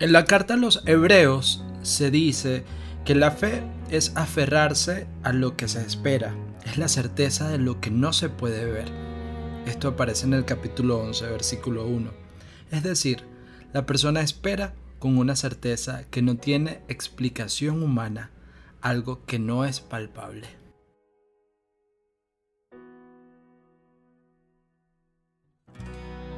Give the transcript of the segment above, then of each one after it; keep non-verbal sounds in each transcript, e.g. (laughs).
En la carta a los hebreos se dice que la fe es aferrarse a lo que se espera, es la certeza de lo que no se puede ver. Esto aparece en el capítulo 11, versículo 1. Es decir, la persona espera con una certeza que no tiene explicación humana, algo que no es palpable.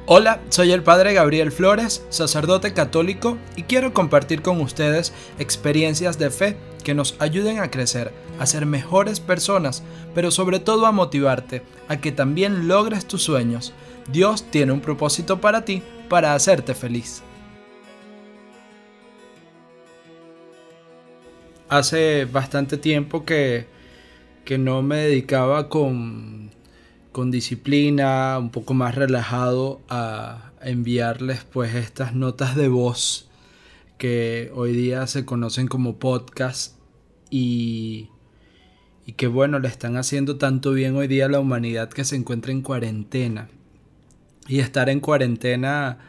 Hola, soy el Padre Gabriel Flores, sacerdote católico, y quiero compartir con ustedes experiencias de fe que nos ayuden a crecer, a ser mejores personas, pero sobre todo a motivarte a que también logres tus sueños. Dios tiene un propósito para ti, para hacerte feliz. Hace bastante tiempo que, que no me dedicaba con con disciplina, un poco más relajado a enviarles pues estas notas de voz que hoy día se conocen como podcast y, y que bueno, le están haciendo tanto bien hoy día a la humanidad que se encuentra en cuarentena. Y estar en cuarentena,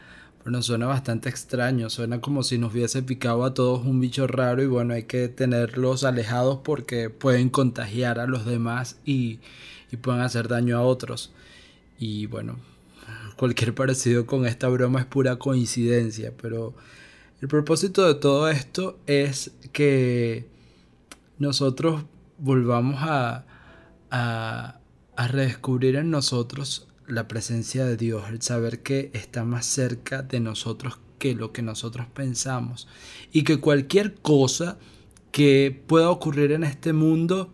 bueno, suena bastante extraño, suena como si nos hubiese picado a todos un bicho raro y bueno, hay que tenerlos alejados porque pueden contagiar a los demás y, y puedan hacer daño a otros. Y bueno, cualquier parecido con esta broma es pura coincidencia, pero el propósito de todo esto es que nosotros volvamos a, a, a redescubrir en nosotros la presencia de Dios, el saber que está más cerca de nosotros que lo que nosotros pensamos y que cualquier cosa que pueda ocurrir en este mundo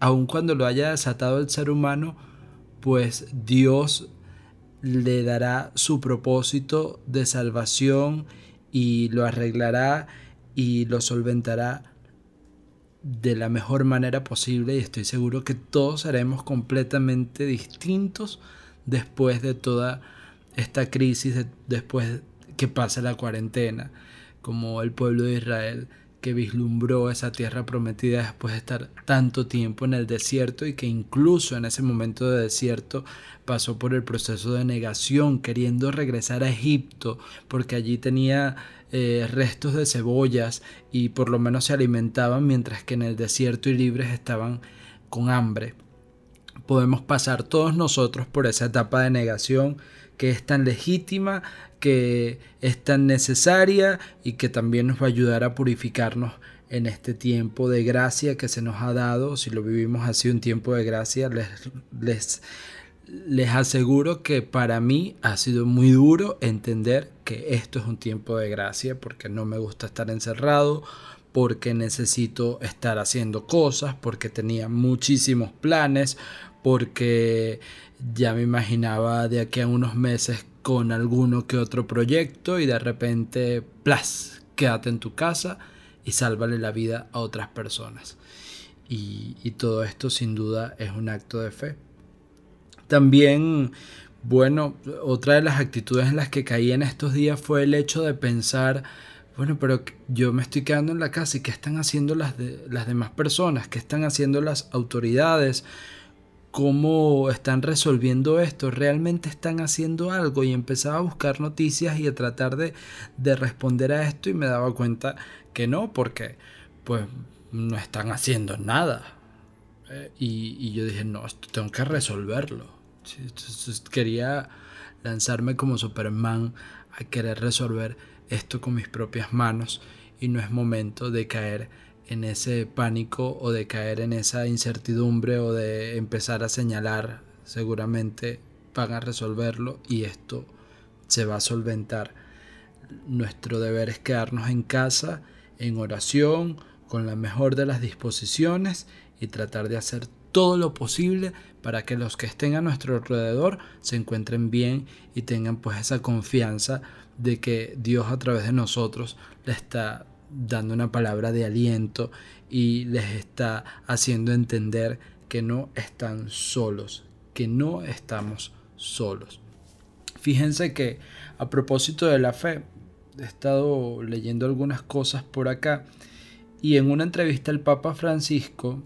aun cuando lo haya desatado el ser humano, pues Dios le dará su propósito de salvación y lo arreglará y lo solventará de la mejor manera posible. Y estoy seguro que todos seremos completamente distintos después de toda esta crisis, después que pase la cuarentena, como el pueblo de Israel que vislumbró esa tierra prometida después de estar tanto tiempo en el desierto y que incluso en ese momento de desierto pasó por el proceso de negación queriendo regresar a Egipto porque allí tenía eh, restos de cebollas y por lo menos se alimentaban mientras que en el desierto y libres estaban con hambre. Podemos pasar todos nosotros por esa etapa de negación que es tan legítima, que es tan necesaria y que también nos va a ayudar a purificarnos en este tiempo de gracia que se nos ha dado. Si lo vivimos así un tiempo de gracia, les, les, les aseguro que para mí ha sido muy duro entender que esto es un tiempo de gracia porque no me gusta estar encerrado, porque necesito estar haciendo cosas, porque tenía muchísimos planes, porque ya me imaginaba de aquí a unos meses con alguno que otro proyecto y de repente, plas, quédate en tu casa y sálvale la vida a otras personas. Y, todo esto sin duda es un acto de fe. También, bueno, otra de las actitudes en las que caí en estos días fue el hecho de pensar, bueno, pero yo me estoy quedando en la casa y qué están haciendo las, de, las demás personas, qué están haciendo las autoridades, cómo están resolviendo esto, realmente están haciendo algo y empezaba a buscar noticias y a tratar de, de responder a esto y me daba cuenta que no, porque pues no están haciendo nada. Eh, y, y, yo dije, no, esto tengo que resolverlo. Quería lanzarme como Superman a querer resolver esto con mis propias manos y no es momento de caer en ese pánico o de caer en esa incertidumbre o de empezar a señalar, seguramente van a resolverlo y esto se va a solventar. Nuestro deber es quedarnos en casa, en oración, con la mejor de las disposiciones y tratar de hacer todo lo posible para que los que estén a nuestro alrededor se encuentren bien y tengan pues esa confianza de que Dios a través de nosotros le está dando una palabra de aliento y les está haciendo entender que no están solos, que no estamos solos. Fíjense que a propósito de la fe, he estado leyendo algunas cosas por acá y en una entrevista el Papa Francisco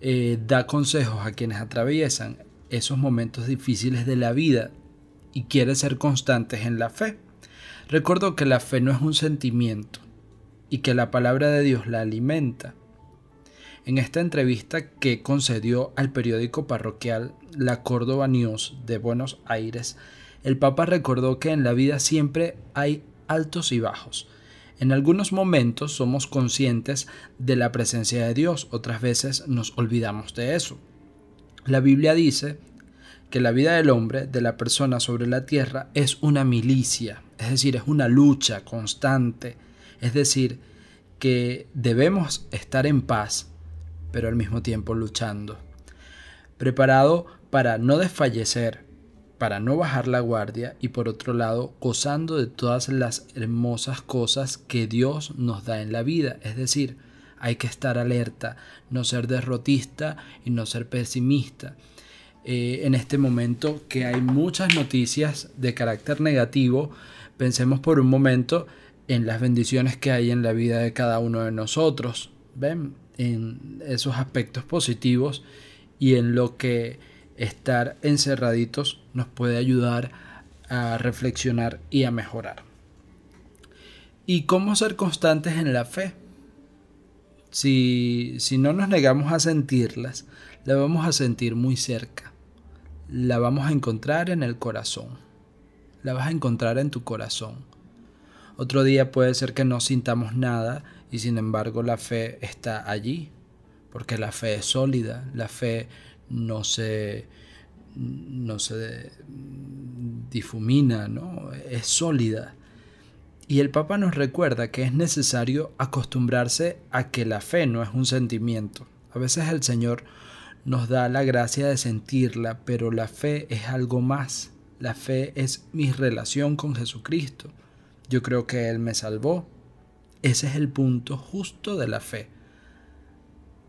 eh, da consejos a quienes atraviesan esos momentos difíciles de la vida y quiere ser constantes en la fe. Recuerdo que la fe no es un sentimiento y que la palabra de Dios la alimenta. En esta entrevista que concedió al periódico parroquial La Córdoba News de Buenos Aires, el Papa recordó que en la vida siempre hay altos y bajos. En algunos momentos somos conscientes de la presencia de Dios, otras veces nos olvidamos de eso. La Biblia dice que la vida del hombre, de la persona sobre la tierra, es una milicia, es decir, es una lucha constante, es decir, que debemos estar en paz, pero al mismo tiempo luchando, preparado para no desfallecer, para no bajar la guardia y por otro lado gozando de todas las hermosas cosas que Dios nos da en la vida, es decir, hay que estar alerta, no ser derrotista y no ser pesimista. Eh, en este momento que hay muchas noticias de carácter negativo, pensemos por un momento en las bendiciones que hay en la vida de cada uno de nosotros, ¿ven? En esos aspectos positivos y en lo que estar encerraditos nos puede ayudar a reflexionar y a mejorar. ¿Y cómo ser constantes en la fe? Si, si no nos negamos a sentirlas, la vamos a sentir muy cerca la vamos a encontrar en el corazón. La vas a encontrar en tu corazón. Otro día puede ser que no sintamos nada y sin embargo la fe está allí, porque la fe es sólida, la fe no se, no se difumina, ¿no? es sólida. Y el Papa nos recuerda que es necesario acostumbrarse a que la fe no es un sentimiento. A veces el Señor nos da la gracia de sentirla, pero la fe es algo más. La fe es mi relación con Jesucristo. Yo creo que Él me salvó. Ese es el punto justo de la fe.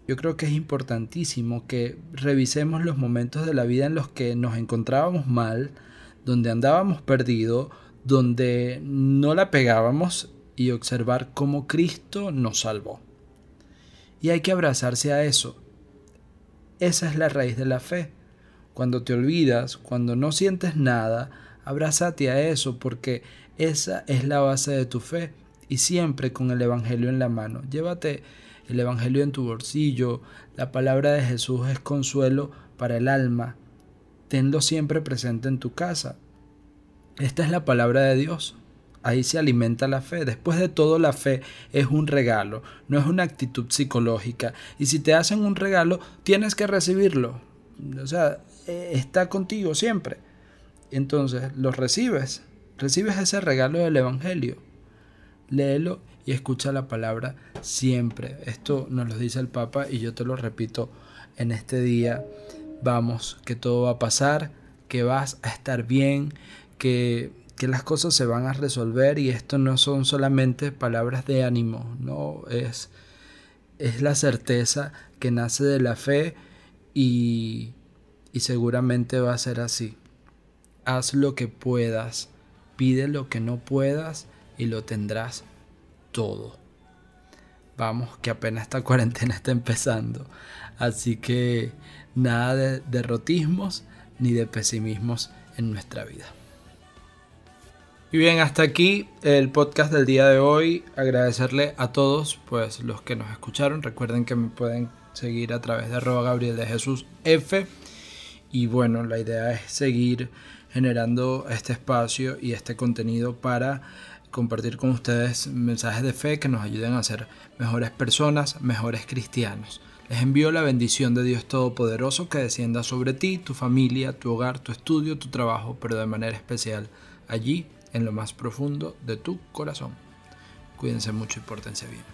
Yo creo que es importantísimo que revisemos los momentos de la vida en los que nos encontrábamos mal, donde andábamos perdidos, donde no la pegábamos y observar cómo Cristo nos salvó. Y hay que abrazarse a eso, esa es la raíz de la fe. Cuando te olvidas, cuando no sientes nada, abrázate a eso porque esa es la base de tu fe y siempre con el Evangelio en la mano. Llévate el Evangelio en tu bolsillo, la palabra de Jesús es consuelo para el alma. Tenlo siempre presente en tu casa. Esta es la palabra de Dios. Ahí se alimenta la fe. Después de todo, la fe es un regalo, no es una actitud psicológica. Y si te hacen un regalo, tienes que recibirlo. O sea, e, está contigo siempre. Entonces, lo recibes. Recibes ese regalo del Evangelio. Léelo y escucha la palabra siempre. Esto nos lo dice el Papa y yo te lo repito en este día. Vamos, que todo va a pasar, que vas a estar bien, que que las cosas se van a resolver y esto no son solamente palabras de ánimo, no es, es la certeza que nace de la fe y, y seguramente va a ser así. Haz lo que puedas, pide lo que no puedas y lo tendrás todo. Vamos, que apenas esta (laughs) cuarentena está empezando. Así que nada de derrotismos ni de pesimismos en nuestra vida. Y bien, hasta aquí el podcast del día de hoy. Agradecerle a todos pues los que nos escucharon. Recuerden que me pueden seguir a través de arroba Gabriel de Jesús F. Y bueno, la idea es seguir generando este espacio y este contenido para compartir con ustedes mensajes de fe que nos ayuden a ser mejores personas, mejores cristianos. Les envío la bendición de Dios Todopoderoso que descienda sobre ti, tu familia, tu hogar, tu estudio, tu trabajo, pero de manera especial allí en lo más profundo de tu corazón. Cuídense mucho y pórtense bien.